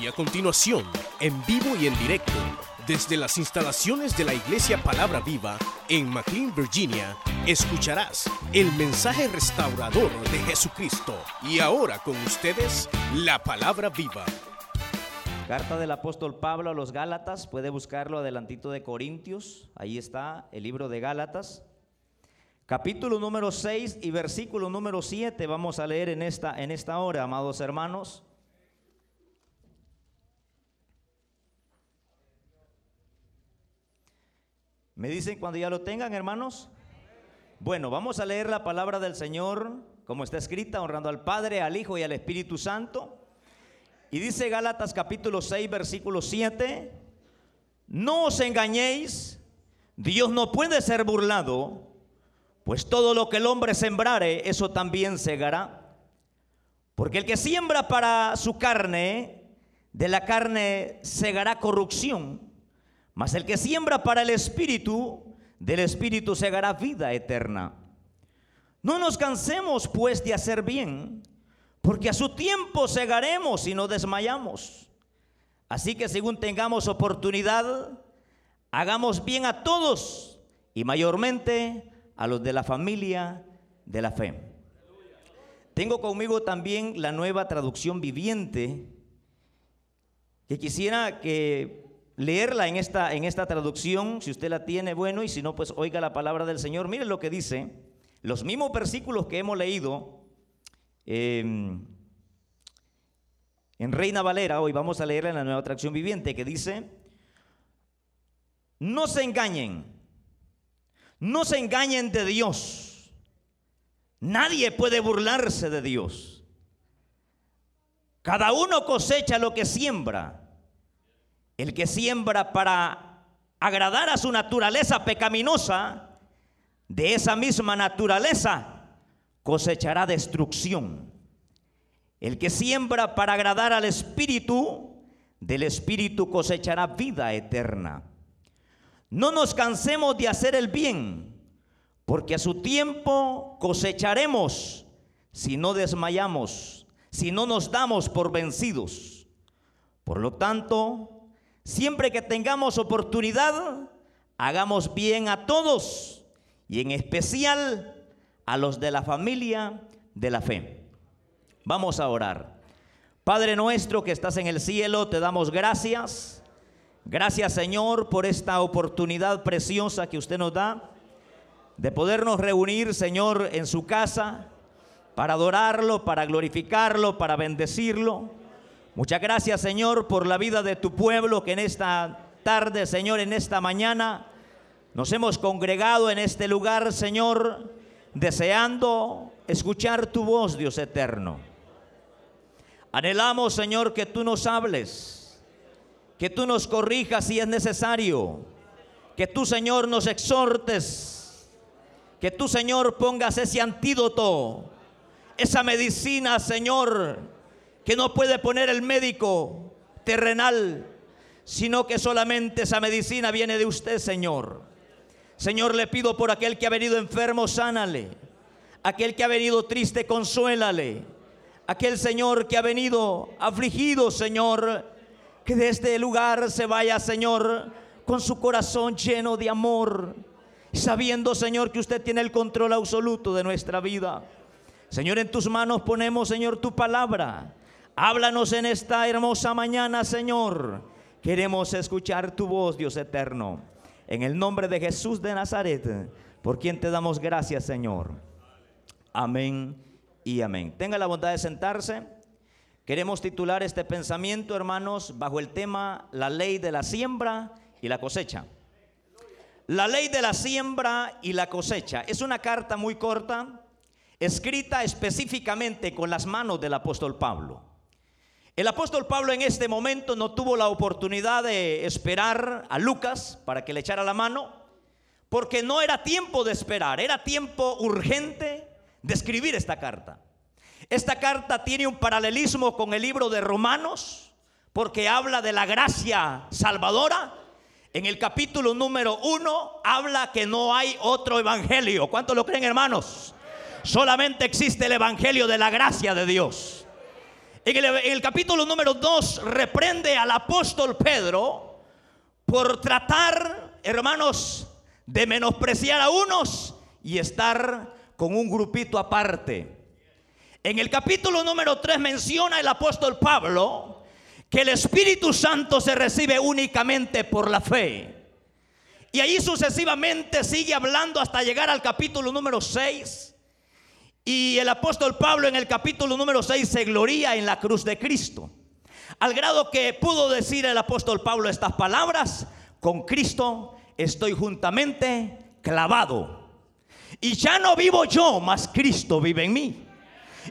Y a continuación, en vivo y en directo, desde las instalaciones de la Iglesia Palabra Viva en McLean, Virginia, escucharás el mensaje restaurador de Jesucristo. Y ahora con ustedes, la Palabra Viva. Carta del apóstol Pablo a los Gálatas, puede buscarlo adelantito de Corintios, ahí está el libro de Gálatas. Capítulo número 6 y versículo número 7 vamos a leer en esta, en esta hora, amados hermanos. ¿Me dicen cuando ya lo tengan, hermanos? Bueno, vamos a leer la palabra del Señor, como está escrita, honrando al Padre, al Hijo y al Espíritu Santo. Y dice Gálatas capítulo 6, versículo 7, no os engañéis, Dios no puede ser burlado, pues todo lo que el hombre sembrare, eso también segará. Porque el que siembra para su carne, de la carne segará corrupción mas el que siembra para el Espíritu, del Espíritu segará vida eterna. No nos cansemos pues de hacer bien, porque a su tiempo segaremos y no desmayamos. Así que según tengamos oportunidad, hagamos bien a todos y mayormente a los de la familia de la fe. Tengo conmigo también la nueva traducción viviente que quisiera que leerla en esta, en esta traducción, si usted la tiene, bueno, y si no, pues oiga la palabra del Señor. Mire lo que dice, los mismos versículos que hemos leído em, en Reina Valera, hoy vamos a leerla en la nueva traducción viviente, que dice, no se engañen, no se engañen de Dios. Nadie puede burlarse de Dios. Cada uno cosecha lo que siembra. El que siembra para agradar a su naturaleza pecaminosa, de esa misma naturaleza cosechará destrucción. El que siembra para agradar al Espíritu, del Espíritu cosechará vida eterna. No nos cansemos de hacer el bien, porque a su tiempo cosecharemos si no desmayamos, si no nos damos por vencidos. Por lo tanto, Siempre que tengamos oportunidad, hagamos bien a todos y en especial a los de la familia de la fe. Vamos a orar. Padre nuestro que estás en el cielo, te damos gracias. Gracias Señor por esta oportunidad preciosa que usted nos da de podernos reunir, Señor, en su casa para adorarlo, para glorificarlo, para bendecirlo. Muchas gracias, Señor, por la vida de tu pueblo que en esta tarde, Señor, en esta mañana nos hemos congregado en este lugar, Señor, deseando escuchar tu voz, Dios eterno. Anhelamos, Señor, que tú nos hables, que tú nos corrijas si es necesario, que tú, Señor, nos exhortes, que tú, Señor, pongas ese antídoto, esa medicina, Señor, que no puede poner el médico terrenal, sino que solamente esa medicina viene de usted, Señor. Señor, le pido por aquel que ha venido enfermo, sánale. Aquel que ha venido triste, consuélale. Aquel Señor que ha venido afligido, Señor, que de este lugar se vaya, Señor, con su corazón lleno de amor, sabiendo, Señor, que usted tiene el control absoluto de nuestra vida. Señor, en tus manos ponemos, Señor, tu palabra. Háblanos en esta hermosa mañana, Señor. Queremos escuchar tu voz, Dios eterno. En el nombre de Jesús de Nazaret, por quien te damos gracias, Señor. Amén y amén. Tenga la bondad de sentarse. Queremos titular este pensamiento, hermanos, bajo el tema La ley de la siembra y la cosecha. La ley de la siembra y la cosecha. Es una carta muy corta, escrita específicamente con las manos del apóstol Pablo. El apóstol Pablo en este momento no tuvo la oportunidad de esperar a Lucas para que le echara la mano, porque no era tiempo de esperar, era tiempo urgente de escribir esta carta. Esta carta tiene un paralelismo con el libro de Romanos, porque habla de la gracia salvadora. En el capítulo número uno habla que no hay otro evangelio. ¿Cuántos lo creen, hermanos? Solamente existe el evangelio de la gracia de Dios. En el, capítulo número 2 reprende al apóstol Pedro por tratar, hermanos, de menospreciar a unos y estar con un grupito aparte. En el capítulo número 3 menciona el apóstol Pablo que el Espíritu Santo se recibe únicamente por la fe. Y ahí sucesivamente sigue hablando hasta llegar al capítulo número 6. Y el apóstol Pablo en el capítulo número 6 se gloría en la cruz de Cristo. Al grado que pudo decir el apóstol Pablo estas palabras, con Cristo estoy juntamente clavado. Y ya no vivo yo, mas Cristo vive en mí.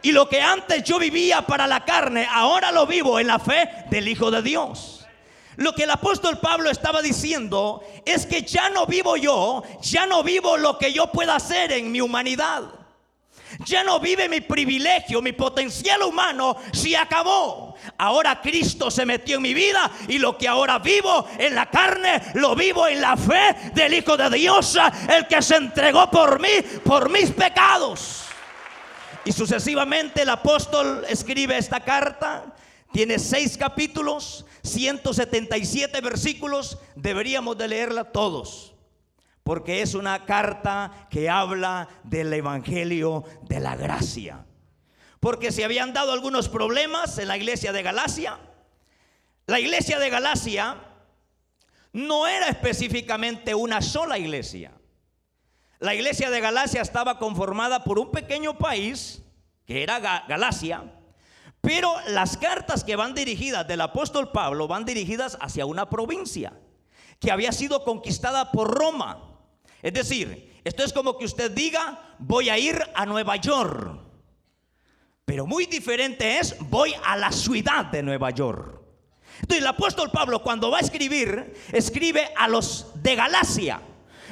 Y lo que antes yo vivía para la carne, ahora lo vivo en la fe del Hijo de Dios. Lo que el apóstol Pablo estaba diciendo es que ya no vivo yo, ya no vivo lo que yo pueda hacer en mi humanidad. Ya no vive mi privilegio, mi potencial humano, si acabó. Ahora Cristo se metió en mi vida y lo que ahora vivo en la carne, lo vivo en la fe del Hijo de Dios, el que se entregó por mí, por mis pecados. Y sucesivamente el apóstol escribe esta carta, tiene seis capítulos, 177 versículos, deberíamos de leerla todos porque es una carta que habla del Evangelio de la gracia. Porque se habían dado algunos problemas en la iglesia de Galacia. La iglesia de Galacia no era específicamente una sola iglesia. La iglesia de Galacia estaba conformada por un pequeño país, que era Galacia, pero las cartas que van dirigidas del apóstol Pablo van dirigidas hacia una provincia que había sido conquistada por Roma. Es decir, esto es como que usted diga, voy a ir a Nueva York. Pero muy diferente es, voy a la ciudad de Nueva York. Entonces el apóstol Pablo cuando va a escribir, escribe a los de Galacia,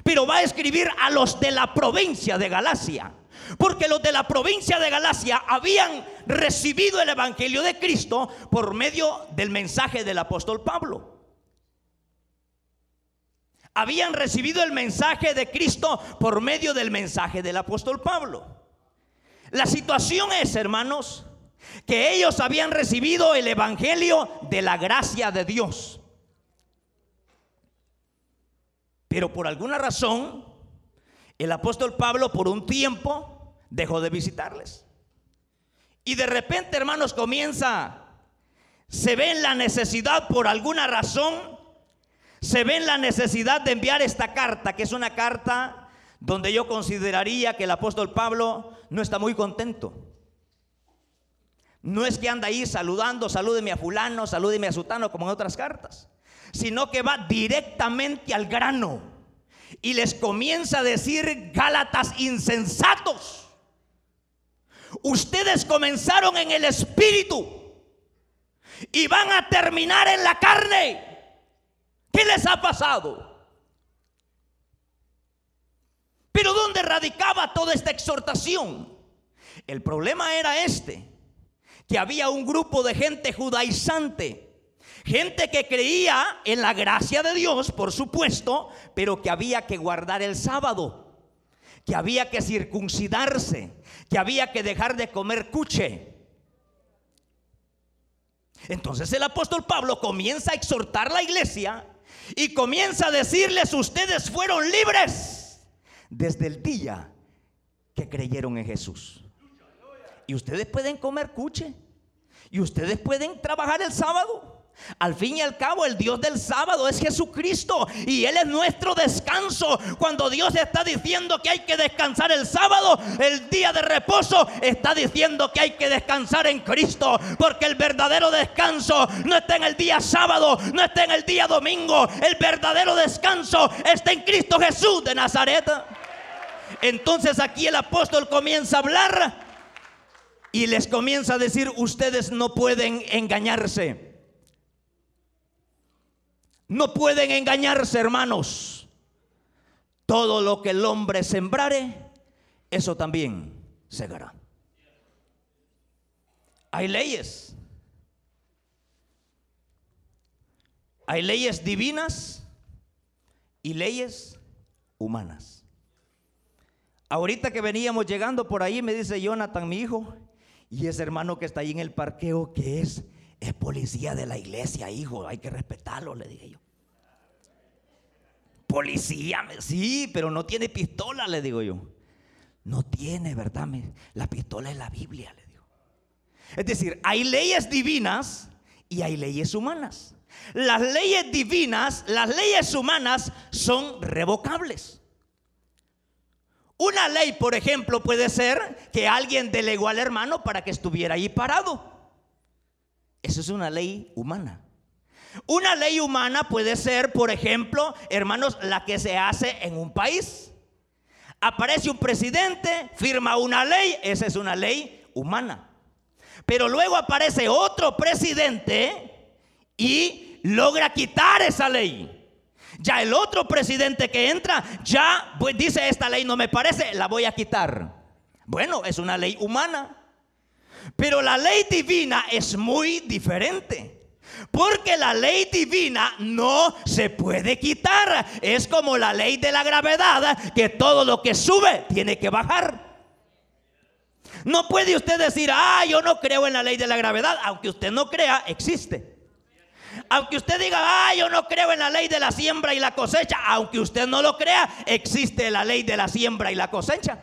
pero va a escribir a los de la provincia de Galacia. Porque los de la provincia de Galacia habían recibido el Evangelio de Cristo por medio del mensaje del apóstol Pablo habían recibido el mensaje de Cristo por medio del mensaje del apóstol Pablo. La situación es, hermanos, que ellos habían recibido el evangelio de la gracia de Dios. Pero por alguna razón, el apóstol Pablo por un tiempo dejó de visitarles. Y de repente, hermanos, comienza, se ve en la necesidad por alguna razón se ve en la necesidad de enviar esta carta, que es una carta donde yo consideraría que el apóstol Pablo no está muy contento. No es que anda ahí saludando, salúdeme a fulano, salúdeme a sutano como en otras cartas, sino que va directamente al grano y les comienza a decir Gálatas insensatos. Ustedes comenzaron en el espíritu y van a terminar en la carne. ¿Qué les ha pasado? Pero ¿dónde radicaba toda esta exhortación? El problema era este, que había un grupo de gente judaizante, gente que creía en la gracia de Dios, por supuesto, pero que había que guardar el sábado, que había que circuncidarse, que había que dejar de comer cuche. Entonces el apóstol Pablo comienza a exhortar la iglesia y comienza a decirles, ustedes fueron libres desde el día que creyeron en Jesús. Y ustedes pueden comer cuche. Y ustedes pueden trabajar el sábado. Al fin y al cabo, el Dios del sábado es Jesucristo y Él es nuestro descanso. Cuando Dios está diciendo que hay que descansar el sábado, el día de reposo, está diciendo que hay que descansar en Cristo. Porque el verdadero descanso no está en el día sábado, no está en el día domingo. El verdadero descanso está en Cristo Jesús de Nazaret. Entonces aquí el apóstol comienza a hablar y les comienza a decir, ustedes no pueden engañarse. No pueden engañarse, hermanos. Todo lo que el hombre sembrare, eso también segará. Hay leyes. Hay leyes divinas y leyes humanas. Ahorita que veníamos llegando por ahí, me dice Jonathan, mi hijo, Y ese hermano que está ahí en el parqueo, que es? Es policía de la iglesia, hijo, hay que respetarlo, le dije yo. Policía, sí, pero no tiene pistola, le digo yo. No tiene, ¿verdad? La pistola es la Biblia, le digo. Es decir, hay leyes divinas y hay leyes humanas. Las leyes divinas, las leyes humanas son revocables. Una ley, por ejemplo, puede ser que alguien delegó al hermano para que estuviera ahí parado. Eso es una ley humana. Una ley humana puede ser, por ejemplo, hermanos, la que se hace en un país. Aparece un presidente, firma una ley, esa es una ley humana. Pero luego aparece otro presidente y logra quitar esa ley. Ya el otro presidente que entra, ya pues, dice esta ley no me parece, la voy a quitar. Bueno, es una ley humana. Pero la ley divina es muy diferente. Porque la ley divina no se puede quitar. Es como la ley de la gravedad, que todo lo que sube tiene que bajar. No puede usted decir, ah, yo no creo en la ley de la gravedad, aunque usted no crea, existe. Aunque usted diga, ah, yo no creo en la ley de la siembra y la cosecha, aunque usted no lo crea, existe la ley de la siembra y la cosecha.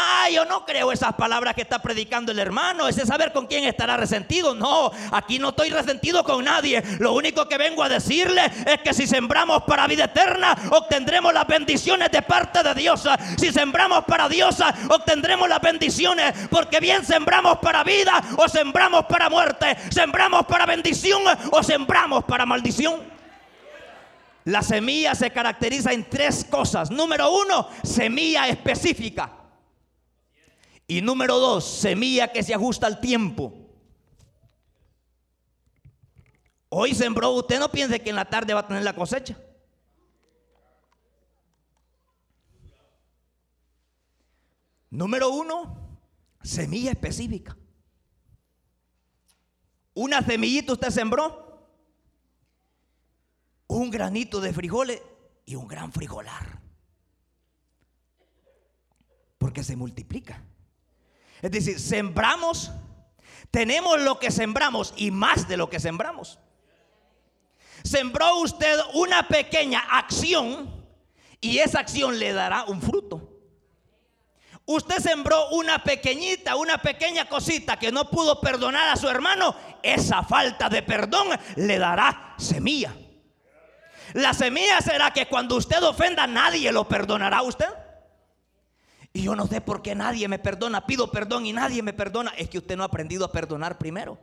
Ah, yo no creo esas palabras que está predicando el hermano. Ese saber con quién estará resentido. No, aquí no estoy resentido con nadie. Lo único que vengo a decirle es que si sembramos para vida eterna, obtendremos las bendiciones de parte de Dios. Si sembramos para Dios, obtendremos las bendiciones. Porque bien sembramos para vida o sembramos para muerte. Sembramos para bendición o sembramos para maldición. La semilla se caracteriza en tres cosas. Número uno, semilla específica. Y número dos, semilla que se ajusta al tiempo. Hoy sembró, usted no piense que en la tarde va a tener la cosecha. Número uno, semilla específica. Una semillita usted sembró, un granito de frijoles y un gran frijolar. Porque se multiplica. Es decir, sembramos, tenemos lo que sembramos y más de lo que sembramos. Sembró usted una pequeña acción y esa acción le dará un fruto. Usted sembró una pequeñita, una pequeña cosita que no pudo perdonar a su hermano. Esa falta de perdón le dará semilla. La semilla será que cuando usted ofenda nadie lo perdonará a usted. Y yo no sé por qué nadie me perdona. Pido perdón y nadie me perdona. Es que usted no ha aprendido a perdonar primero.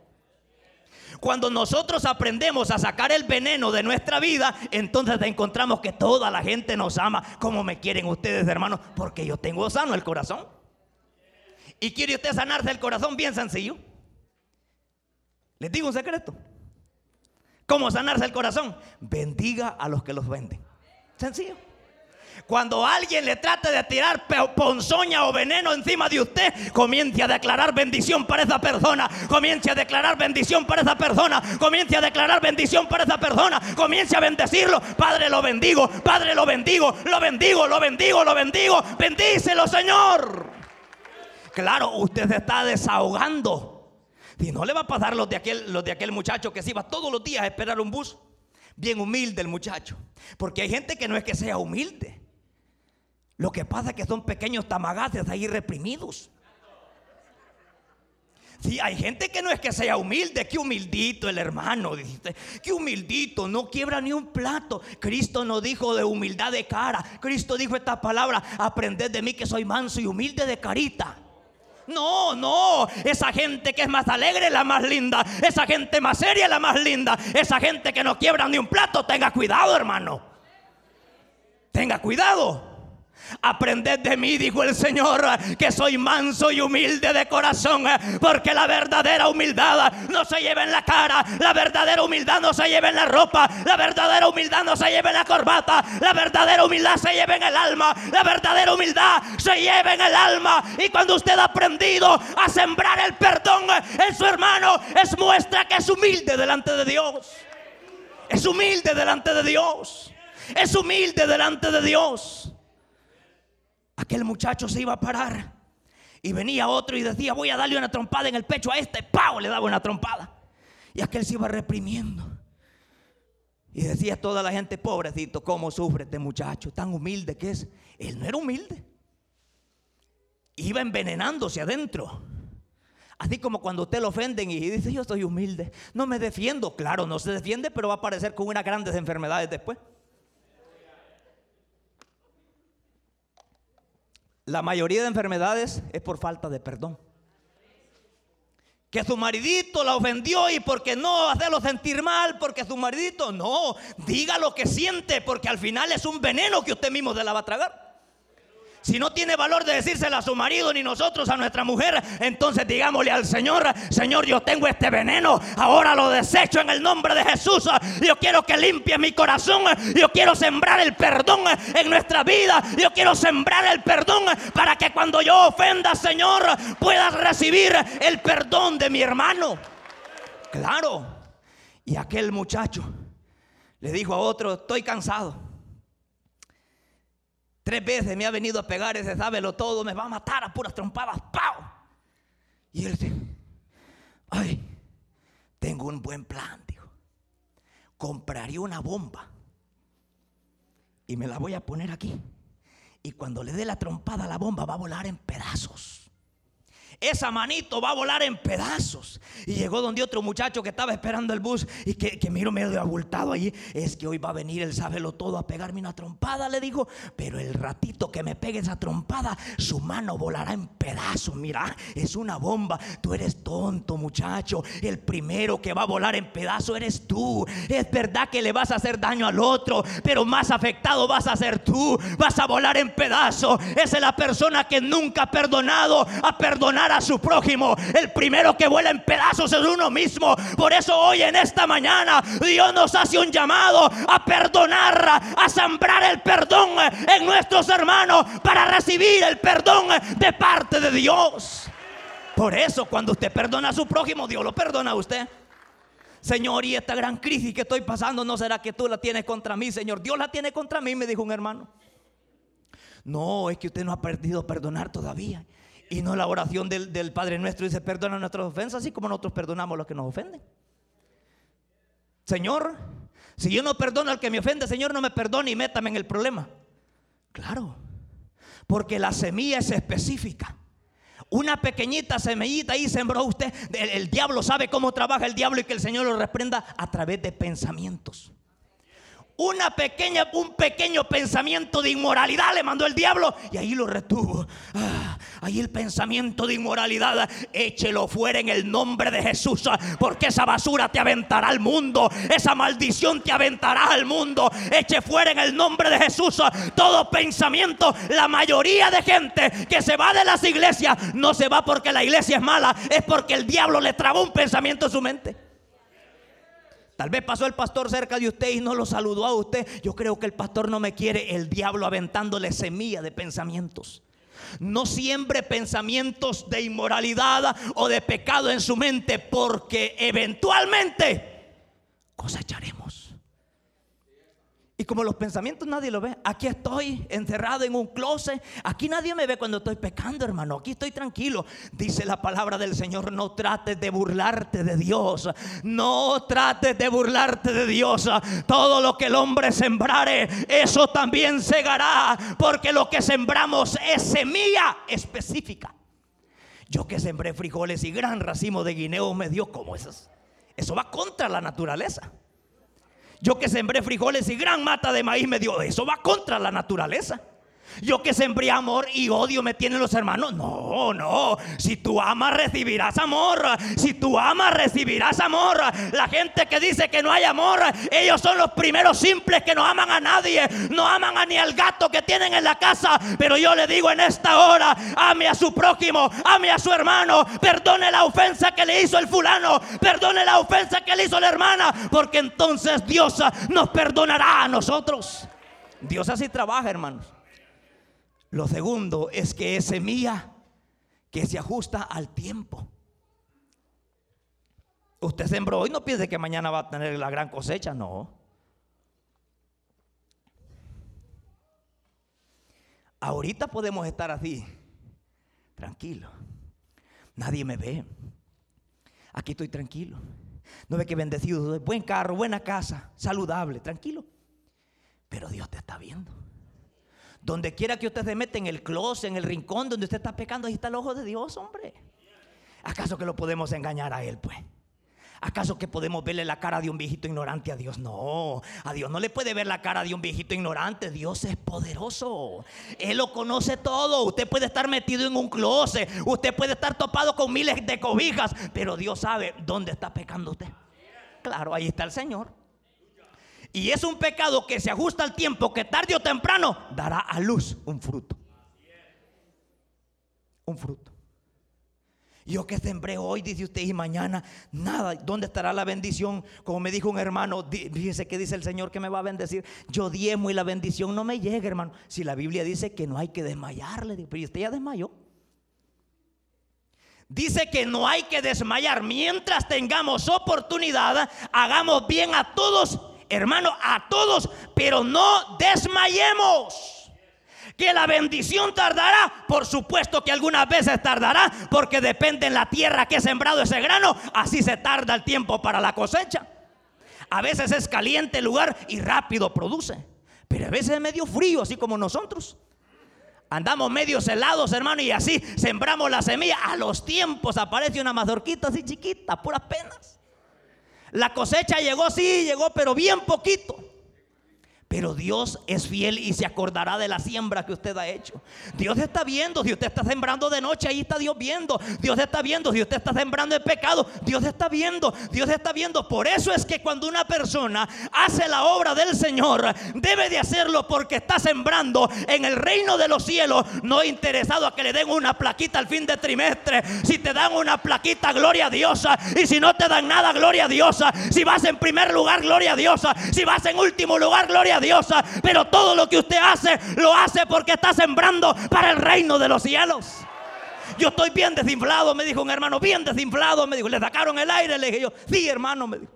Cuando nosotros aprendemos a sacar el veneno de nuestra vida, entonces encontramos que toda la gente nos ama como me quieren ustedes, hermanos, porque yo tengo sano el corazón. ¿Y quiere usted sanarse el corazón? Bien sencillo. Les digo un secreto. ¿Cómo sanarse el corazón? Bendiga a los que los venden. Sencillo. Cuando alguien le trate de tirar ponzoña o veneno encima de usted, comience a declarar bendición para esa persona. Comience a declarar bendición para esa persona. Comience a declarar bendición para esa persona. Comience a bendecirlo. Padre, lo bendigo. Padre, lo bendigo. Lo bendigo, lo bendigo, lo bendigo. Bendícelo, Señor. Claro, usted se está desahogando. Y no le va a pasar los de aquel, los de aquel muchacho que se iba todos los días a esperar un bus. Bien humilde el muchacho. Porque hay gente que no es que sea humilde. Lo que pasa es que son pequeños tamagaces ahí reprimidos. Sí, hay gente que no es que sea humilde, que humildito el hermano, dice, que humildito, no quiebra ni un plato. Cristo no dijo de humildad de cara, Cristo dijo esta palabra, aprended de mí que soy manso y humilde de carita. No, no, esa gente que es más alegre es la más linda, esa gente más seria es la más linda, esa gente que no quiebra ni un plato, tenga cuidado hermano, tenga cuidado. Aprended de mí, dijo el Señor, que soy manso y humilde de corazón, porque la verdadera humildad no se lleva en la cara, la verdadera humildad no se lleva en la ropa, la verdadera humildad no se lleva en la corbata, la verdadera humildad se lleva en el alma, la verdadera humildad se lleva en el alma. Y cuando usted ha aprendido a sembrar el perdón en su hermano, es muestra que es humilde delante de Dios. Es humilde delante de Dios. Es humilde delante de Dios aquel muchacho se iba a parar Y venía otro y decía, voy a darle una trompada en el pecho a este. ¡Pau! Le daba una trompada. Y aquel se iba reprimiendo. Y decía toda la gente, pobrecito, ¿cómo sufre este muchacho? Tan humilde que es. Él no era humilde. Iba envenenándose adentro. Así como cuando usted lo ofenden y dice, yo soy humilde, no me defiendo. Claro, no se defiende, pero va a aparecer con unas grandes enfermedades después. La mayoría de enfermedades es por falta de perdón. Que su maridito la ofendió y porque no hacerlo sentir mal, porque su maridito no, diga lo que siente, porque al final es un veneno que usted mismo se la va a tragar. Si no tiene valor de decírselo a su marido ni nosotros a nuestra mujer, entonces digámosle al Señor, Señor, yo tengo este veneno, ahora lo desecho en el nombre de Jesús. Yo quiero que limpie mi corazón, yo quiero sembrar el perdón en nuestra vida, yo quiero sembrar el perdón para que cuando yo ofenda, Señor, puedas recibir el perdón de mi hermano. Claro. Y aquel muchacho le dijo a otro, estoy cansado. Tres veces me ha venido a pegar ese sábelo todo, me va a matar a puras trompadas. ¡Pau! Y él dice, ay, tengo un buen plan, dijo. Compraría una bomba y me la voy a poner aquí. Y cuando le dé la trompada la bomba va a volar en pedazos esa manito va a volar en pedazos. Y llegó donde otro muchacho que estaba esperando el bus y que, que miro medio abultado allí. Es que hoy va a venir el sábelo todo a pegarme una trompada, le dijo. Pero el ratito que me pegue esa trompada, su mano volará en pedazos. Mira, es una bomba. Tú eres tonto, muchacho. El primero que va a volar en pedazos eres tú. Es verdad que le vas a hacer daño al otro, pero más afectado vas a ser tú. Vas a volar en pedazos. Esa es la persona que nunca ha perdonado, a perdonar a su prójimo. El primero que vuela en pedazos es uno mismo. Por eso hoy en esta mañana Dios nos hace un llamado a perdonar, a sembrar el perdón en nuestros hermanos para recibir el perdón de parte de Dios. Por eso cuando usted perdona a su prójimo, Dios lo perdona a usted. Señor, y esta gran crisis que estoy pasando, ¿no será que tú la tienes contra mí, Señor? Dios la tiene contra mí, me dijo un hermano. No, es que usted no ha perdido perdonar todavía. Y no la oración del, Padre nuestro dice, perdona nuestras ofensas, así como nosotros perdonamos a los que nos ofenden. Señor, si yo no perdono al que me ofende, Señor, no me perdone y métame en el problema. Claro, porque la semilla es específica. Una pequeñita semillita ahí sembró usted. el, diablo sabe cómo trabaja el diablo y que el Señor lo reprenda a través de pensamientos una pequeña, un pequeño pensamiento de inmoralidad le mandó el diablo y ahí lo retuvo. Ah, ahí el pensamiento de inmoralidad, échelo fuera en el nombre de Jesús, porque esa basura te aventará al mundo, esa maldición te aventará al mundo. Eche fuera en el nombre de Jesús todo pensamiento. La mayoría de gente que se va de las iglesias no se va porque la iglesia es mala, es porque el diablo le trabó un pensamiento en su mente. Tal vez pasó el pastor cerca de usted y no lo saludó a usted. Yo creo que el pastor no me quiere, el diablo aventándole semilla de pensamientos. No siembre pensamientos de inmoralidad o de pecado en su mente porque eventualmente cosecharemos. Y como los pensamientos nadie lo ve, aquí estoy encerrado en un closet. Aquí nadie me ve cuando estoy pecando, hermano. Aquí estoy tranquilo. Dice la palabra del Señor, no trates de burlarte de Dios. No trates de burlarte de Dios. Todo lo que el hombre sembrare, eso también segará. Porque lo que sembramos es semilla específica. Yo que sembré frijoles y gran racimo de guineo me dio como esas. Eso va contra la naturaleza. Yo que sembré frijoles y gran mata de maíz me dio. Eso va contra la naturaleza. Yo que sembré amor y odio me tienen los hermanos. No, no. Si tú amas, recibirás amor. Si tú amas, recibirás amor. La gente que dice que no hay amor, ellos son los primeros simples que no aman a nadie. No aman a ni al gato que tienen en la casa. Pero yo le digo en esta hora, ame a su prójimo, ame a su hermano. Perdone la ofensa que le hizo el fulano. Perdone la ofensa que le hizo la hermana. Porque entonces Dios nos perdonará a nosotros. Dios así trabaja, hermanos. Lo segundo es que es semilla que se ajusta al tiempo. Usted sembró hoy, no piense que mañana va a tener la gran cosecha, no. Ahorita podemos estar así, Tranquilo. Nadie me ve. Aquí estoy tranquilo. No ve que bendecido, buen carro, buena casa, saludable, tranquilo. Pero Dios te está viendo. Donde quiera que usted se meta en el closet, en el rincón donde usted está pecando, ahí está el ojo de Dios, hombre. ¿Acaso que lo podemos engañar a Él, pues? ¿Acaso que podemos verle la cara de un viejito ignorante a Dios? No, a Dios no le puede ver la cara de un viejito ignorante. Dios es poderoso. Él lo conoce todo. Usted puede estar metido en un closet. Usted puede estar topado con miles de cobijas. Pero Dios sabe dónde está pecando usted. Claro, ahí está el Señor. Y es un pecado que se ajusta al tiempo que tarde o temprano dará a luz un fruto. Un fruto. Yo que sembré hoy, dice usted, y mañana, nada. ¿Dónde estará la bendición? Como me dijo un hermano, fíjese que dice el Señor que me va a bendecir. Yo diemo y la bendición no me llega, hermano. Si la Biblia dice que no hay que desmayarle, pero usted ya desmayó. Dice que no hay que desmayar. Mientras tengamos oportunidad, hagamos bien a todos, hermano, a todos, pero no desmayemos. Que la bendición tardará, por supuesto que algunas veces tardará, porque depende en la tierra que he sembrado ese grano, así se tarda el tiempo para la cosecha. A veces es caliente el lugar y rápido produce, pero a veces es medio frío, así como nosotros. Andamos medio helados, hermano, y así sembramos la semilla. A los tiempos aparece una mazorquita así chiquita, puras penas. La cosecha llegó, sí, llegó, pero bien poquito. Pero Dios es fiel y se acordará de la siembra que usted ha hecho. Dios está viendo. Si usted está sembrando de noche, ahí está Dios viendo. Dios está viendo. Si usted está sembrando en pecado, Dios está viendo. Dios está viendo. Por eso es que cuando una persona hace la obra del Señor, debe de hacerlo porque está sembrando en el reino de los cielos. No interesado a que le den una plaquita al fin de trimestre. Si te dan una plaquita, gloria a Dios. Y si no te dan nada, gloria a Dios. Si vas en primer lugar, gloria a Dios. Si vas en último lugar, gloria a pero todo lo que usted hace, lo hace porque está sembrando para el reino de los cielos. Yo estoy bien desinflado, me dijo un hermano, bien desinflado, me dijo, le sacaron el aire, le dije yo, sí hermano, me dijo.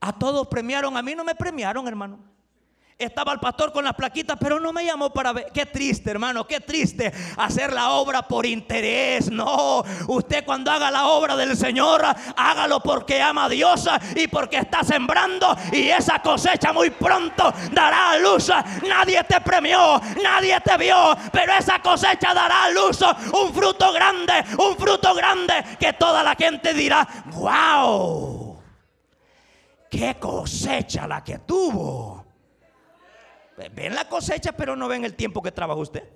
A todos premiaron, a mí no me premiaron, hermano. Estaba el pastor con las plaquitas, pero no me llamó para ver. Qué triste, hermano, qué triste hacer la obra por interés. No, usted cuando haga la obra del Señor, hágalo porque ama a Dios y porque está sembrando y esa cosecha muy pronto dará a luz. Nadie te premió, nadie te vio, pero esa cosecha dará a luz un fruto grande, un fruto grande que toda la gente dirá, wow, qué cosecha la que tuvo. Ven la cosecha, pero no ven el tiempo que trabaja usted.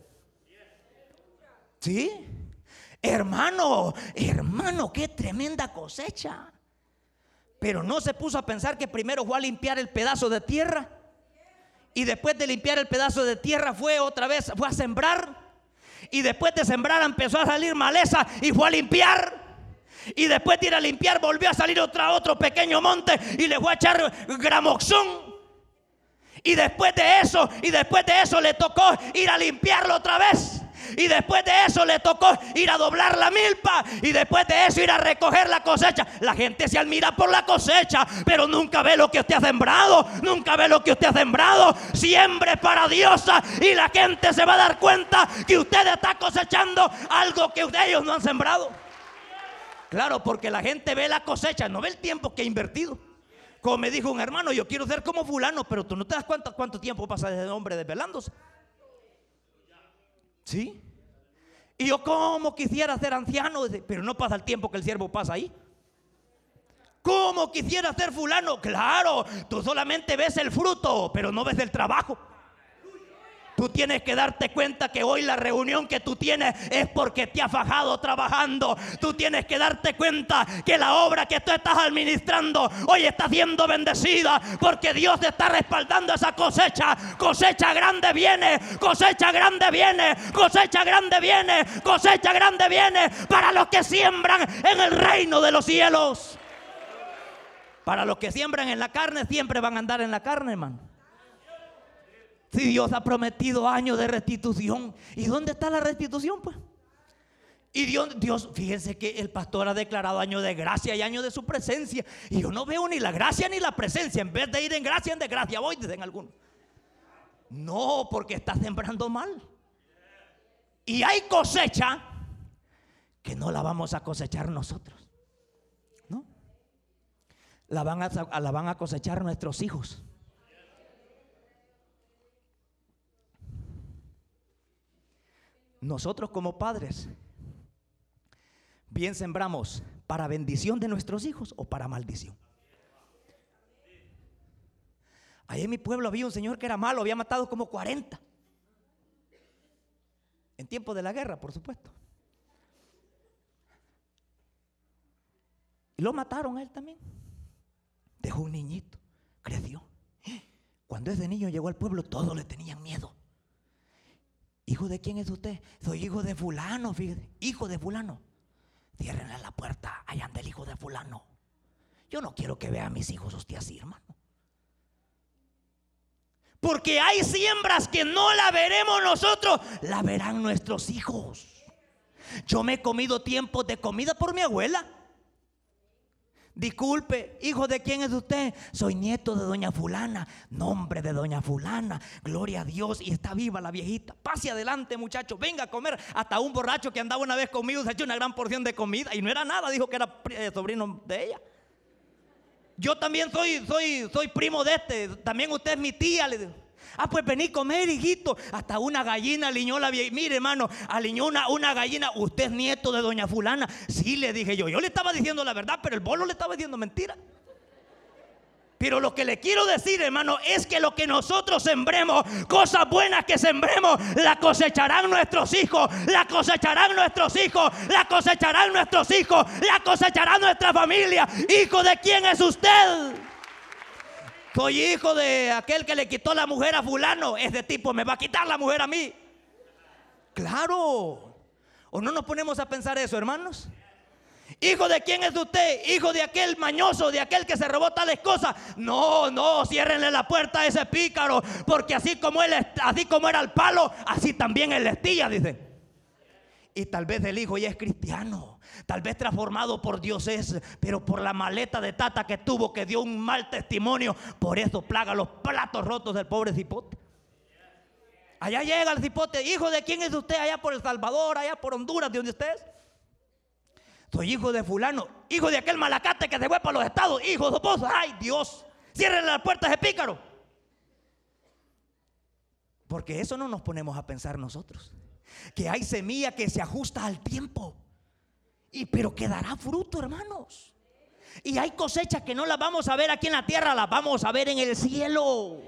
¿Sí? Hermano, hermano, qué tremenda cosecha. Pero no se puso a pensar que primero fue a limpiar el pedazo de tierra. Y después de limpiar el pedazo de tierra fue otra vez, fue a sembrar. Y después de sembrar empezó a salir maleza y fue a limpiar. Y después de ir a limpiar volvió a salir otra, otro pequeño monte y le fue a echar gramoxón. Y después de eso, y después de eso le tocó ir a limpiarlo otra vez. Y después de eso le tocó ir a doblar la milpa. Y después de eso ir a recoger la cosecha. La gente se admira por la cosecha, pero nunca ve lo que usted ha sembrado. Nunca ve lo que usted ha sembrado. Siempre para Dios. Y la gente se va a dar cuenta que usted está cosechando algo que ellos no han sembrado. Claro, porque la gente ve la cosecha, no ve el tiempo que ha invertido. Como me dijo un hermano, yo quiero ser como fulano, pero tú no te das cuenta cuánto tiempo pasa ese hombre desvelándose. ¿Sí? Y yo como quisiera ser anciano, pero no pasa el tiempo que el siervo pasa ahí. ¿Cómo quisiera ser fulano? Claro, tú solamente ves el fruto, pero no ves el trabajo. Tú tienes que darte cuenta que hoy la reunión que tú tienes es porque te ha fajado trabajando. Tú tienes que darte cuenta que la obra que tú estás administrando hoy está siendo bendecida porque Dios te está respaldando esa cosecha. Cosecha grande viene, cosecha grande viene, cosecha grande viene, cosecha grande viene para los que siembran en el reino de los cielos. Para los que siembran en la carne siempre van a andar en la carne, hermano. Si Dios ha prometido años de restitución. ¿Y dónde está la restitución? Pues. Y Dios, Dios, fíjense que el pastor ha declarado año de gracia y año de su presencia. Y yo no veo ni la gracia ni la presencia. En vez de ir en gracia, en desgracia voy, dicen algunos. No, porque está sembrando mal. Y hay cosecha que no la vamos a cosechar nosotros. ¿No? La van a, la van a cosechar nuestros hijos. Nosotros como padres, bien sembramos para bendición de nuestros hijos o para maldición. Ahí en mi pueblo había un señor que era malo, había matado como 40. En tiempo de la guerra, por supuesto. Y lo mataron a él también. Dejó un niñito, creció. Cuando ese niño llegó al pueblo, todos le tenían miedo. ¿Hijo de quién es usted? Soy hijo de fulano. Hijo de fulano. Ciérrenle la puerta, allá anda el hijo de fulano. Yo no quiero que vea a mis hijos usted así, hermano. Porque hay siembras que no la veremos nosotros, la verán nuestros hijos. Yo me he comido tiempos de comida por mi abuela. Disculpe, hijo de quién es usted? Soy nieto de doña fulana, nombre de doña fulana, gloria a Dios y está viva la viejita. Pase adelante muchacho, venga a comer. Hasta un borracho que andaba una vez conmigo se echó una gran porción de comida y no era nada, dijo que era eh, sobrino de ella. Yo también soy, soy, soy primo de este, también usted es mi tía, le digo. Ah, pues vení comer, hijito. Hasta una gallina aliñó la vieja. Mire, hermano, aliñó una, una gallina. Usted es nieto de doña fulana. Sí, le dije yo. Yo le estaba diciendo la verdad, pero el bolo le estaba diciendo mentira. Pero lo que le quiero decir, hermano, es que lo que nosotros sembremos, cosas buenas que sembremos, la cosecharán nuestros hijos, la cosecharán nuestros hijos, la cosecharán nuestros hijos, la cosecharán nuestra familia. Hijo de quién es usted? Soy hijo de aquel que le quitó la mujer a fulano. Ese tipo me va a quitar la mujer a mí. Claro. ¿O no nos ponemos a pensar eso, hermanos? Hijo de quién es usted? Hijo de aquel mañoso, de aquel que se robó tales cosas. No, no, ciérrenle la puerta a ese pícaro, porque así como él, así como era el palo, así también él estilla, dice. Y tal vez el hijo ya es cristiano. Tal vez transformado por Dios es, pero por la maleta de tata que tuvo, que dio un mal testimonio, por eso plaga los platos rotos del pobre cipote. Allá llega el cipote, hijo de quién es usted, allá por El Salvador, allá por Honduras, de donde usted es. Soy hijo de fulano, hijo de aquel malacate que se fue para los estados, hijo de esposa. Ay Dios, cierren las puertas de pícaro. Porque eso no nos ponemos a pensar nosotros. Que hay semilla que se ajusta al tiempo. Y pero quedará fruto, hermanos. Y hay cosechas que no las vamos a ver aquí en la tierra, las vamos a ver en el cielo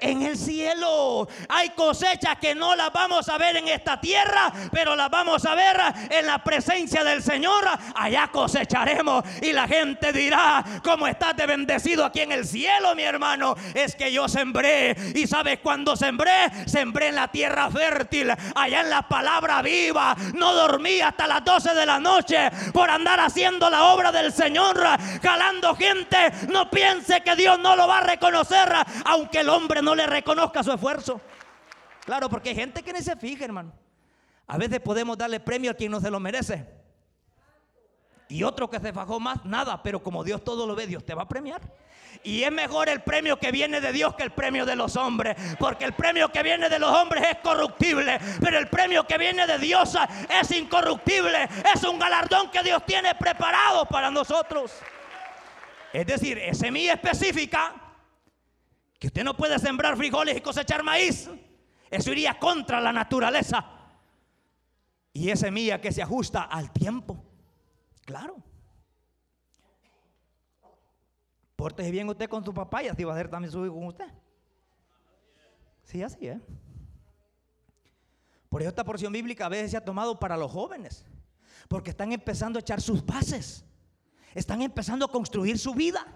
en el cielo. Hay cosechas que no las vamos a ver en esta tierra, pero las vamos a ver en la presencia del Señor. Allá cosecharemos y la gente dirá, ¿cómo estás de bendecido aquí en el cielo, mi hermano? Es que yo sembré y sabes cuando sembré, sembré en la tierra fértil, allá en la palabra viva. No dormí hasta las 12 de la noche por andar haciendo la obra del Señor, calando gente. No piense que Dios no lo va a reconocer, aunque el hombre no le reconozca su esfuerzo. Claro, porque hay gente que ni se fija, hermano. A veces podemos darle premio a quien no se lo merece. Y otro que se fajó más, nada. Pero como Dios todo lo ve, Dios te va a premiar. Y es mejor el premio que viene de Dios que el premio de los hombres. Porque el premio que viene de los hombres es corruptible. Pero el premio que viene de Dios es incorruptible. Es un galardón que Dios tiene preparado para nosotros. Es decir, es semilla específica que usted no puede sembrar frijoles y cosechar maíz. Eso iría contra la naturaleza. Y es semilla que se ajusta al tiempo. Claro. Pórtese bien usted con su papá y así va a ser también su hijo con usted. Sí, así es. Por eso esta porción bíblica a veces se ha tomado para los jóvenes. Porque están empezando a echar sus bases. Están empezando a construir su vida.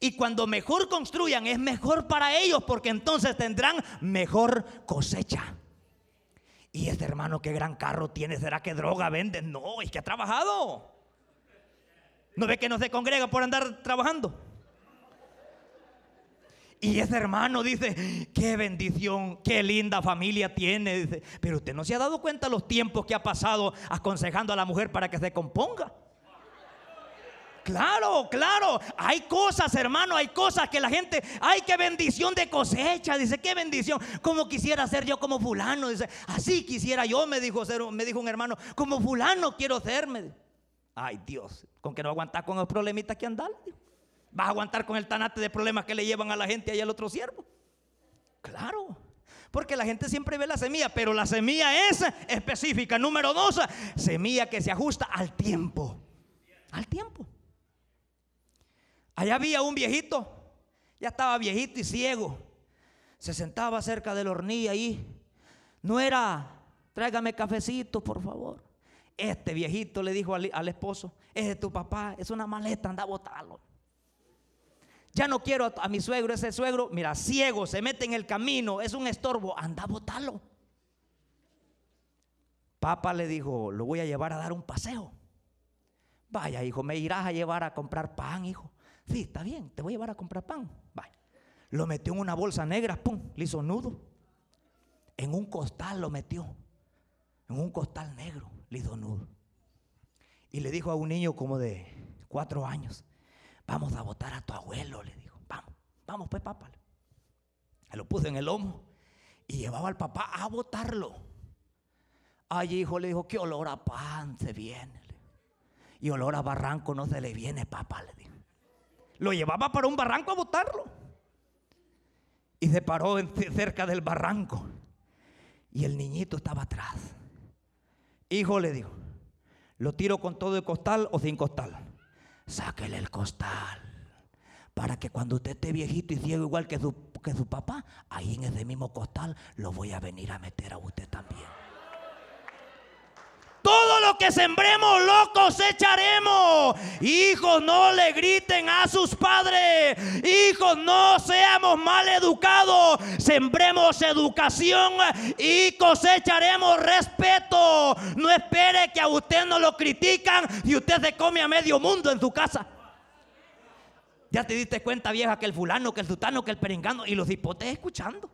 Y cuando mejor construyan es mejor para ellos porque entonces tendrán mejor cosecha. Y este hermano, qué gran carro tiene, ¿será que droga vende? No, es que ha trabajado. ¿No ve que no se congrega por andar trabajando? Y ese hermano dice, qué bendición, qué linda familia tiene. Dice, pero usted no se ha dado cuenta los tiempos que ha pasado aconsejando a la mujer para que se componga. Claro, claro. Hay cosas, hermano, hay cosas que la gente, ay, qué bendición de cosecha. Dice, qué bendición. Como quisiera ser yo como fulano. Dice, así quisiera yo, me dijo, me dijo un hermano, como fulano quiero serme. Ay, Dios, con que no aguantar con los problemitas que andan. Vas a aguantar con el tanate de problemas que le llevan a la gente y al otro siervo. Claro. Porque la gente siempre ve la semilla, pero la semilla es específica. Número dos, semilla que se ajusta al tiempo. Al tiempo. Allá había un viejito, ya estaba viejito y ciego. Se sentaba cerca de la hornilla ahí. No era, tráigame cafecito, por favor. Este viejito le dijo al, esposo, es de tu papá, es una maleta, anda a botarlo. Ya no quiero a, mi suegro, ese suegro, mira, ciego, se mete en el camino, es un estorbo, anda a botarlo. Papá le dijo, lo voy a llevar a dar un paseo. Vaya, hijo, me irás a llevar a comprar pan, hijo. Sí, está bien, te voy a llevar a comprar pan. Vaya. Lo metió en una bolsa negra, pum, le hizo nudo. En un costal lo metió. En un costal negro le hizo nudo. Y le dijo a un niño como de cuatro años, vamos a votar a tu abuelo, le dijo, vamos, vamos pues papá. lo puso en el lomo y llevaba al papá a votarlo. Ay, hijo, le dijo, qué olor a pan se viene. Y olor a barranco no se le viene, papá, le dijo. Lo llevaba para un barranco a botarlo. Y se paró cerca del barranco. Y el niñito estaba atrás. Hijo le dijo, ¿lo tiro con todo el costal o sin costal? Sáquele el costal. Para que cuando usted esté viejito y ciego igual que su, que su papá, ahí en ese mismo costal lo voy a venir a meter a usted también. Todo lo que sembremos lo cosecharemos. Hijos, no le griten a sus padres. Hijos, no seamos mal educados. Sembremos educación y cosecharemos respeto. No espere que a usted no lo critican y usted se come a medio mundo en su casa. Ya te diste cuenta, vieja, que el fulano, que el sultano, que el perengano y los hipotes escuchando.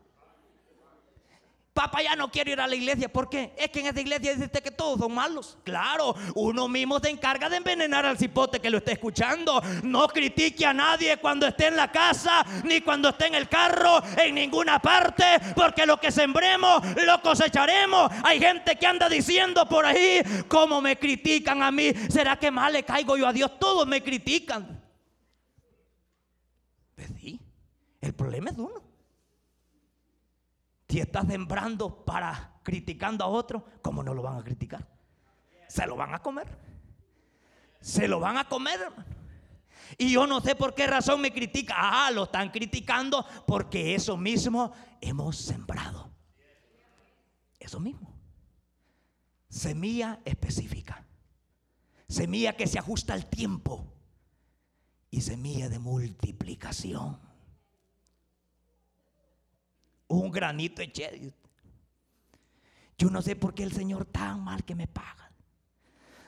Papá ya no quiero ir a la iglesia. ¿Por qué? Es que en esa iglesia dice que todos son malos. Claro, uno mismo se encarga de envenenar al cipote que lo está escuchando. No critique a nadie cuando esté en la casa, ni cuando esté en el carro, en ninguna parte, porque lo que sembremos lo cosecharemos. Hay gente que anda diciendo por ahí, ¿cómo me critican a mí? ¿Será que mal le caigo yo a Dios? Todos me critican. Pues sí, el problema es uno. Si estás sembrando para criticando a otro, ¿cómo no lo van a criticar? Se lo van a comer. Se lo van a comer, Y yo no sé por qué razón me critica. Ah, lo están criticando porque eso mismo hemos sembrado. Eso mismo. Semilla específica. Semilla que se ajusta al tiempo. Y semilla de multiplicación un granito eché. Yo no sé por qué el Señor tan mal que me paga.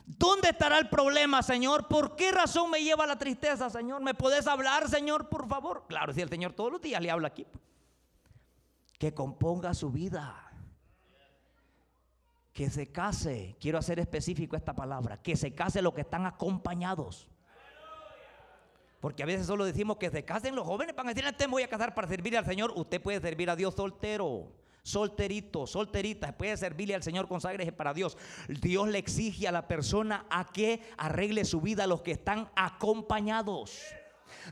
¿Dónde estará el problema, Señor? ¿Por qué razón me lleva la tristeza, Señor? ¿Me puedes hablar, Señor, por favor? Claro, si el Señor todos los días le habla aquí. Que componga su vida. Que se case. Quiero hacer específico esta palabra. Que se case los que están acompañados. Porque a veces solo decimos que se casen los jóvenes van a decir, me voy a casar para servir al Señor. Usted puede servir a Dios soltero, solterito, solterita, puede servirle al Señor con sangre para Dios. Dios le exige a la persona a que arregle su vida a los que están acompañados.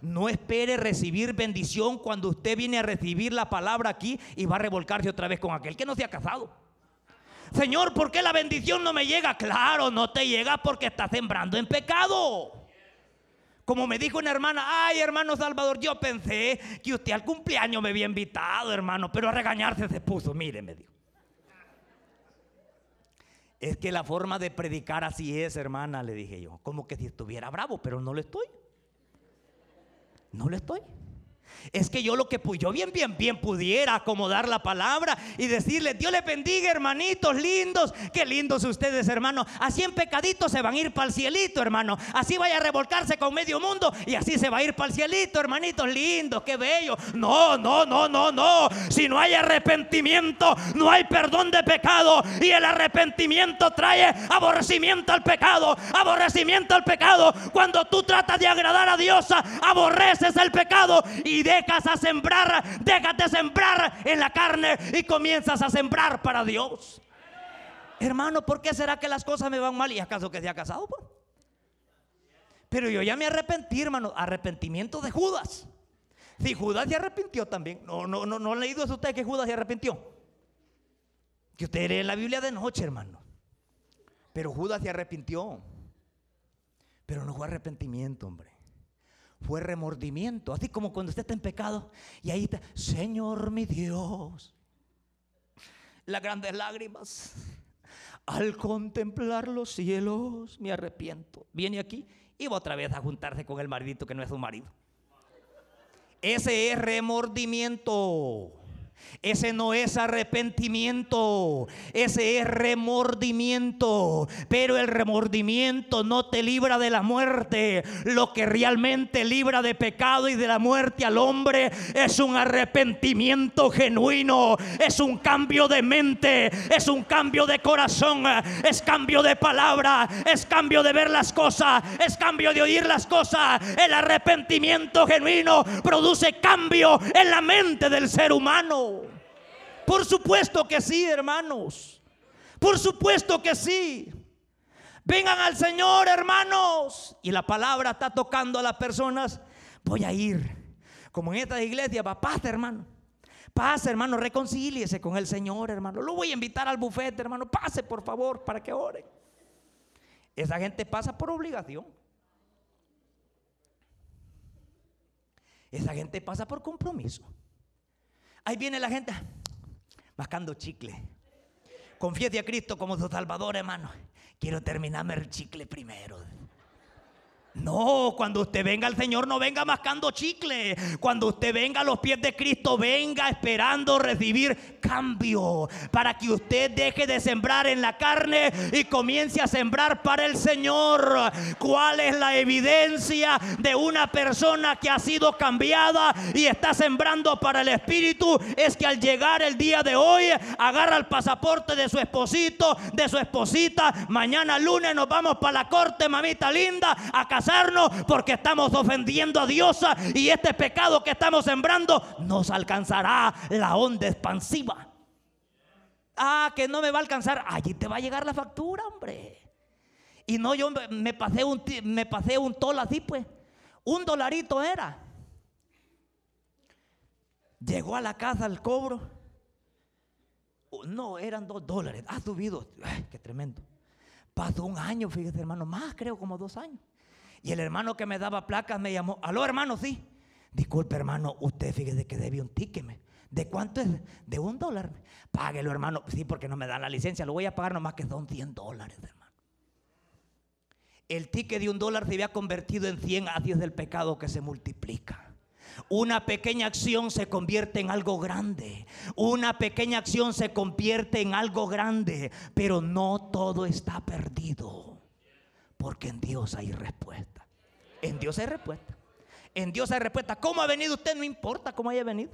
No espere recibir bendición cuando usted viene a recibir la palabra aquí y va a revolcarse otra vez con aquel que no se ha casado. Señor, ¿por qué la bendición no me llega? Claro, no te llega porque está sembrando en pecado. Como me dijo una hermana, ay hermano Salvador, yo pensé que usted al cumpleaños me había invitado, hermano, pero a regañarse se puso, mire, me dijo. Es que la forma de predicar así es, hermana, le dije yo. Como que si estuviera bravo, pero no lo estoy. No lo estoy. Es que yo lo que yo bien, bien, bien pudiera acomodar la palabra y decirle, Dios les bendiga, hermanitos lindos. Qué lindos ustedes, hermano. Así en pecaditos se van a ir para el cielito, hermano. Así vaya a revolcarse con medio mundo y así se va a ir para el cielito, hermanitos lindos. Qué bello. No, no, no, no, no. Si no hay arrepentimiento, no hay perdón de pecado. Y el arrepentimiento trae aborrecimiento al pecado. Aborrecimiento al pecado. Cuando tú tratas de agradar a Dios, aborreces el pecado y dejas a sembrar, déjate sembrar en la carne y comienzas a sembrar para Dios. Hermano, ¿por qué será que las cosas me van mal? ¿Y acaso que se ha casado? Pero yo ya me arrepentí, hermano. Arrepentimiento de Judas. Si Judas se arrepintió también. No, no, no, no han leído eso usted que Judas se arrepintió. Que usted lee la Biblia de noche, hermano. Pero Judas se arrepintió. Pero no fue arrepentimiento, hombre fue remordimiento. Así como cuando usted está en pecado y ahí está, Señor mi Dios, las grandes lágrimas. Al contemplar los cielos me arrepiento. Viene aquí y va otra vez a juntarse con el maridito que no es su marido. Ese es remordimiento. Ese no es arrepentimiento, ese es remordimiento. Pero el remordimiento no te libra de la muerte. Lo que realmente libra de pecado y de la muerte al hombre es un arrepentimiento genuino, es un cambio de mente, es un cambio de corazón, es cambio de palabra, es cambio de ver las cosas, es cambio de oír las cosas. El arrepentimiento genuino produce cambio en la mente del ser humano. Por supuesto que sí, hermanos. Por supuesto que sí. Vengan al Señor, hermanos. Y la palabra está tocando a las personas. Voy a ir. Como en esta iglesia, va, paz, hermano. Pase, hermano, reconcíliese con el Señor, hermano. Lo voy a invitar al bufete, hermano. Pase, por favor, para que oren. Esa gente pasa por obligación. Esa gente pasa por compromiso. Ahí viene la gente mascando chicle. Confiese a Cristo como su Salvador, hermano. Quiero terminarme el chicle primero. No, cuando usted venga al Señor no venga mascando chicle. Cuando usted venga a los pies de Cristo, venga esperando recibir cambio. Para que usted deje de sembrar en la carne y comience a sembrar para el Señor. ¿Cuál es la evidencia de una persona que ha sido cambiada y está sembrando para el Espíritu? Es que al llegar el día de hoy, agarra el pasaporte de su esposito, de su esposita. Mañana lunes nos vamos para la corte, mamita linda, a porque estamos ofendiendo a Dios y este pecado que estamos sembrando nos alcanzará la onda expansiva. Ah, que no me va a alcanzar. Allí te va a llegar la factura, hombre. Y no, yo me pasé un, me pasé un tol así, pues. Un dolarito era. Llegó a la casa el cobro. No, eran dos dólares. Ha subido. Ay, qué tremendo. Pasó un año, fíjese, hermano. Más, creo, como dos años. Y el hermano que me daba placas me llamó. Aló, hermano, sí. Disculpe, hermano, usted fíjese que debe un ticket. ¿De cuánto es? De un dólar. Páguelo, hermano. Sí, porque no me dan la licencia. Lo voy a pagar nomás que son 100 dólares, hermano. El ticket de un dólar se había convertido en 100 así es del pecado que se multiplica. Una pequeña acción se convierte en algo grande. Una pequeña acción se convierte en algo grande. Pero no todo está perdido. Porque en Dios hay respuesta. En Dios hay respuesta. En Dios hay respuesta. ¿Cómo ha venido usted? No importa cómo haya venido.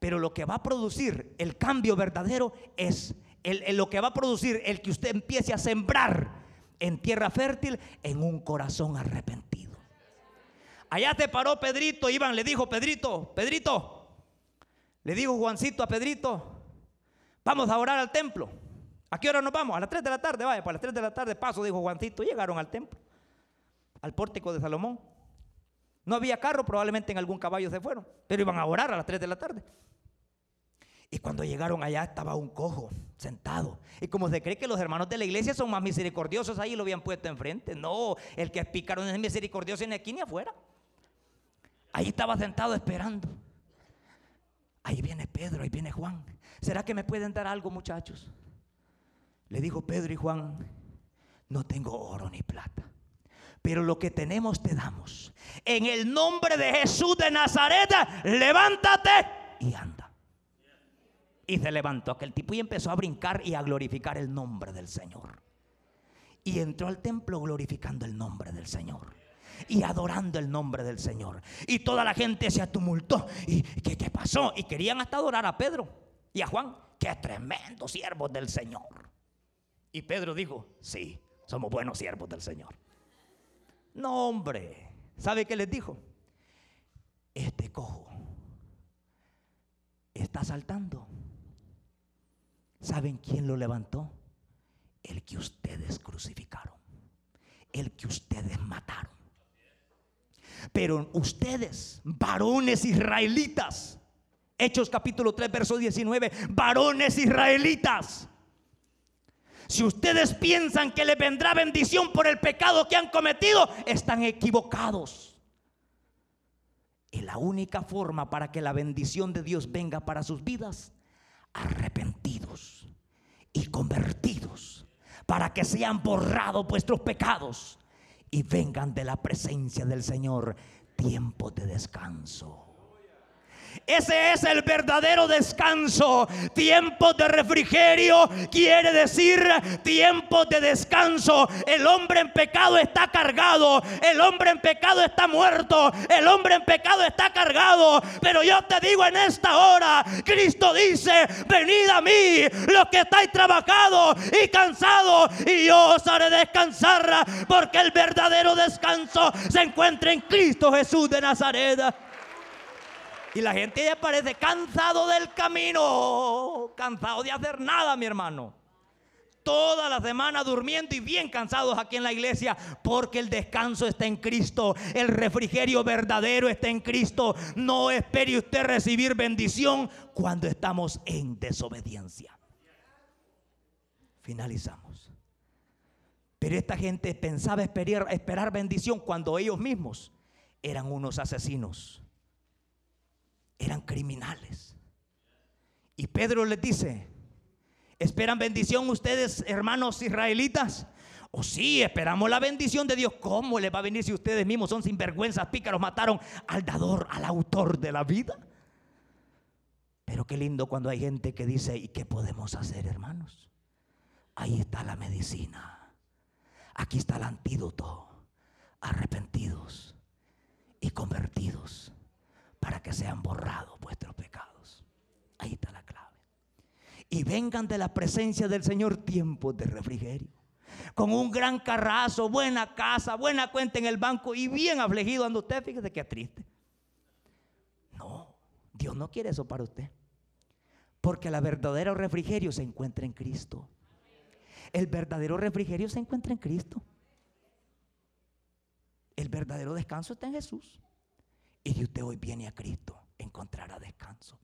Pero lo que va a producir el cambio verdadero es lo que va a producir el que usted empiece a sembrar en tierra fértil en un corazón arrepentido. Allá te paró Pedrito, Iván le dijo, Pedrito, Pedrito, le dijo Juancito a Pedrito, vamos a orar al templo. ¿A qué hora nos vamos? A las 3 de la tarde, vaya, para las 3 de la tarde paso, dijo Juancito. Llegaron al templo, al pórtico de Salomón. No había carro, probablemente en algún caballo se fueron, pero iban a orar a las 3 de la tarde. Y cuando llegaron allá estaba un cojo sentado. Y como se cree que los hermanos de la iglesia son más misericordiosos, ahí lo habían puesto enfrente. No, el que picaron es misericordioso ni aquí ni afuera. Ahí estaba sentado esperando. Ahí viene Pedro, ahí viene Juan. ¿Será que me pueden dar algo, muchachos? Le dijo Pedro y Juan, no tengo oro ni plata, pero lo que tenemos te damos. En el nombre de Jesús de Nazaret, levántate y anda. Y se levantó aquel tipo y empezó a brincar y a glorificar el nombre del Señor. Y entró al templo glorificando el nombre del Señor y adorando el nombre del Señor. Y toda la gente se atumultó. ¿Y qué, pasó? Y querían hasta adorar a Pedro y a Juan. Qué tremendos siervos del Señor. Y Pedro dijo, sí, somos buenos siervos del Señor. No, hombre. ¿Sabe qué les dijo? Este cojo está saltando. ¿Saben quién lo levantó? El que ustedes crucificaron. El que ustedes mataron. Pero ustedes, varones israelitas, Hechos capítulo 3, verso 19, varones israelitas, si ustedes piensan que les vendrá bendición por el pecado que han cometido, están equivocados. Y la única forma para que la bendición de Dios venga para sus vidas, arrepentidos y convertidos, para que sean borrados vuestros pecados y vengan de la presencia del Señor tiempo de descanso. Ese es el verdadero descanso. Tiempo de refrigerio quiere decir tiempo de descanso. El hombre en pecado está cargado. El hombre en pecado está muerto. El hombre en pecado está cargado. Pero yo te digo en esta hora, Cristo dice, venid a mí los que estáis trabajados y cansados y yo os haré descansar porque el verdadero descanso se encuentra en Cristo Jesús de Nazaret. Y la gente ya parece cansado del camino, cansado de hacer nada, mi hermano. Toda la semana durmiendo y bien cansados aquí en la iglesia porque el descanso está en Cristo, el refrigerio verdadero está en Cristo. No espere usted recibir bendición cuando estamos en desobediencia. Finalizamos. Pero esta gente pensaba esperar, esperar bendición cuando ellos mismos eran unos asesinos eran criminales. Y Pedro les dice, ¿esperan bendición ustedes, hermanos israelitas? O sí, esperamos la bendición de Dios. ¿Cómo les va a venir si ustedes mismos son sinvergüenzas, pícaros, mataron al dador, al autor de la vida? Pero qué lindo cuando hay gente que dice, ¿y qué podemos hacer, hermanos? Ahí está la medicina. Aquí está el antídoto. Arrepentidos y convertidos para que sean borrados vuestros pecados. Ahí está la clave. Y vengan de la presencia del Señor tiempos de refrigerio. Con un gran carrazo, buena casa, buena cuenta en el banco y bien afligido anda usted. Fíjese que triste. No, Dios no quiere eso para usted. Porque el verdadero refrigerio se encuentra en Cristo. El verdadero refrigerio se encuentra en Cristo. El verdadero descanso está en Jesús. Y si usted hoy viene a Cristo, encontrará descanso.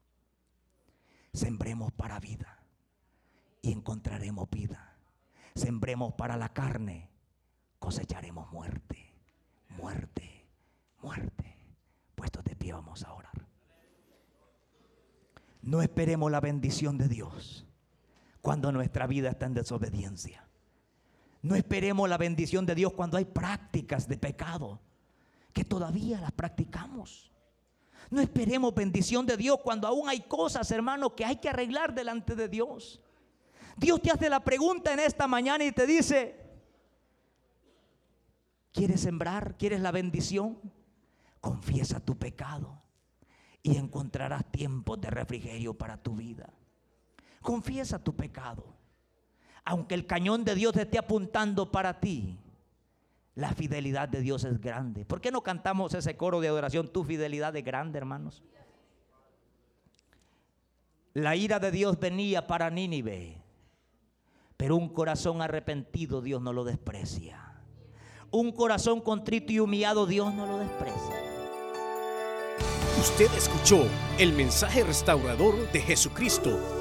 Sembremos para vida y encontraremos vida. Sembremos para la carne, cosecharemos muerte, muerte, muerte. Puestos de pie vamos a orar. No esperemos la bendición de Dios cuando nuestra vida está en desobediencia. No esperemos la bendición de Dios cuando hay prácticas de pecado que todavía las practicamos. No esperemos bendición de Dios cuando aún hay cosas, hermano, que hay que arreglar delante de Dios. Dios te hace la pregunta en esta mañana y te dice, ¿quieres sembrar? ¿Quieres la bendición? Confiesa tu pecado y encontrarás tiempos de refrigerio para tu vida. Confiesa tu pecado. Aunque el cañón de Dios esté apuntando para ti, la fidelidad de Dios es grande. ¿Por qué no cantamos ese coro de adoración? Tu fidelidad es grande, hermanos. La ira de Dios venía para Nínive, pero un corazón arrepentido Dios no lo desprecia. Un corazón contrito y humillado Dios no lo desprecia. Usted escuchó el mensaje restaurador de Jesucristo